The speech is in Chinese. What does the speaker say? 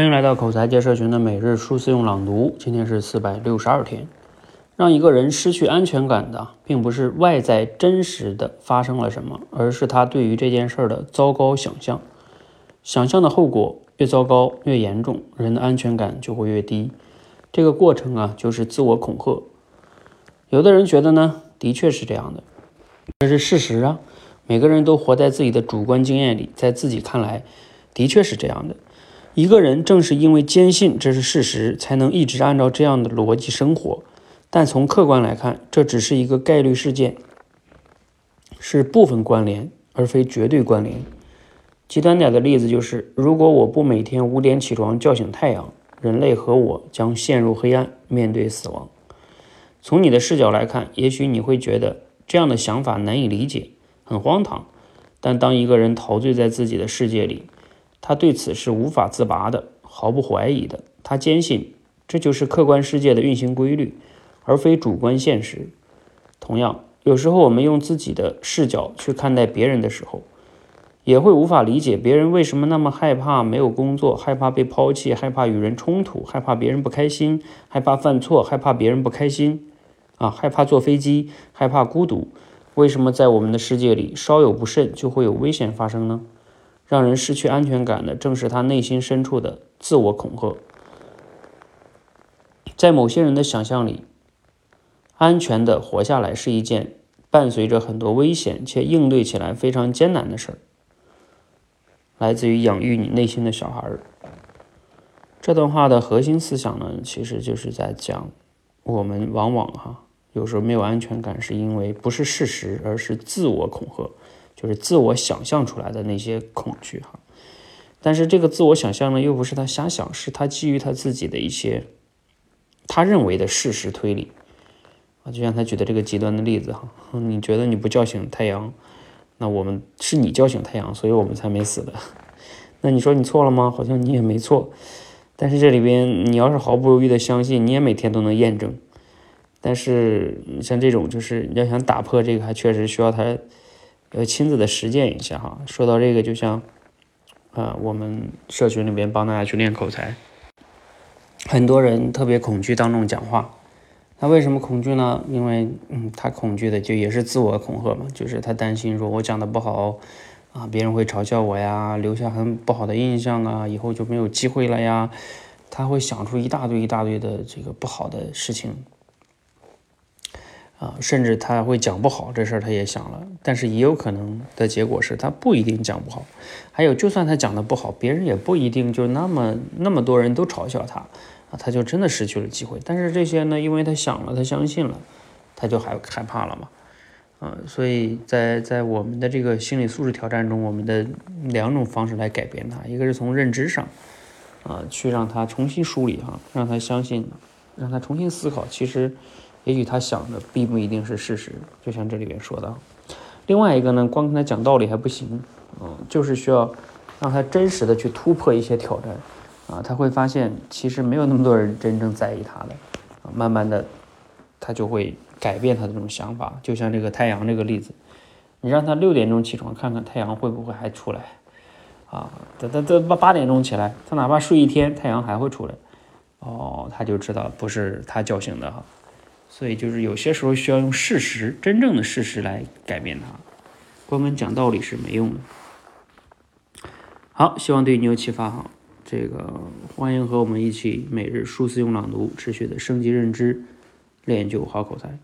欢迎来到口才界社群的每日数字用朗读，今天是四百六十二天。让一个人失去安全感的，并不是外在真实的发生了什么，而是他对于这件事的糟糕想象。想象的后果越糟糕、越严重，人的安全感就会越低。这个过程啊，就是自我恐吓。有的人觉得呢，的确是这样的，这是事实啊。每个人都活在自己的主观经验里，在自己看来，的确是这样的。一个人正是因为坚信这是事实，才能一直按照这样的逻辑生活。但从客观来看，这只是一个概率事件，是部分关联，而非绝对关联。极端点的例子就是：如果我不每天五点起床叫醒太阳，人类和我将陷入黑暗，面对死亡。从你的视角来看，也许你会觉得这样的想法难以理解，很荒唐。但当一个人陶醉在自己的世界里，他对此是无法自拔的，毫不怀疑的。他坚信这就是客观世界的运行规律，而非主观现实。同样，有时候我们用自己的视角去看待别人的时候，也会无法理解别人为什么那么害怕没有工作，害怕被抛弃，害怕与人冲突，害怕别人不开心，害怕犯错，害怕别人不开心，啊，害怕坐飞机，害怕孤独。为什么在我们的世界里，稍有不慎就会有危险发生呢？让人失去安全感的，正是他内心深处的自我恐吓。在某些人的想象里，安全的活下来是一件伴随着很多危险且应对起来非常艰难的事儿。来自于养育你内心的小孩儿。这段话的核心思想呢，其实就是在讲，我们往往哈有时候没有安全感，是因为不是事实，而是自我恐吓。就是自我想象出来的那些恐惧哈，但是这个自我想象呢，又不是他瞎想，是他基于他自己的一些他认为的事实推理啊。就像他举的这个极端的例子哈，你觉得你不叫醒太阳，那我们是你叫醒太阳，所以我们才没死的。那你说你错了吗？好像你也没错。但是这里边你要是毫不犹豫的相信，你也每天都能验证。但是像这种就是你要想打破这个，还确实需要他。要亲自的实践一下哈。说到这个，就像，啊，我们社群里边帮大家去练口才，很多人特别恐惧当众讲话。他为什么恐惧呢？因为，嗯，他恐惧的就也是自我恐吓嘛，就是他担心说我讲的不好，啊，别人会嘲笑我呀，留下很不好的印象啊，以后就没有机会了呀。他会想出一大堆一大堆的这个不好的事情。啊，甚至他会讲不好这事儿，他也想了，但是也有可能的结果是他不一定讲不好。还有，就算他讲的不好，别人也不一定就那么那么多人都嘲笑他啊，他就真的失去了机会。但是这些呢，因为他想了，他相信了，他就害害怕了嘛。啊，所以在在我们的这个心理素质挑战中，我们的两种方式来改变他，一个是从认知上啊，去让他重新梳理哈，让他相信，让他重新思考，其实。也许他想的并不一定是事实，就像这里边说的。另外一个呢，光跟他讲道理还不行，嗯，就是需要让他真实的去突破一些挑战，啊，他会发现其实没有那么多人真正在意他的，啊，慢慢的他就会改变他的这种想法。就像这个太阳这个例子，你让他六点钟起床看看太阳会不会还出来，啊，他他他八八点钟起来，他哪怕睡一天，太阳还会出来，哦，他就知道不是他叫醒的哈。所以就是有些时候需要用事实，真正的事实来改变它，光跟讲道理是没用的。好，希望对你有启发哈。这个欢迎和我们一起每日数字用朗读，持续的升级认知，练就好口才。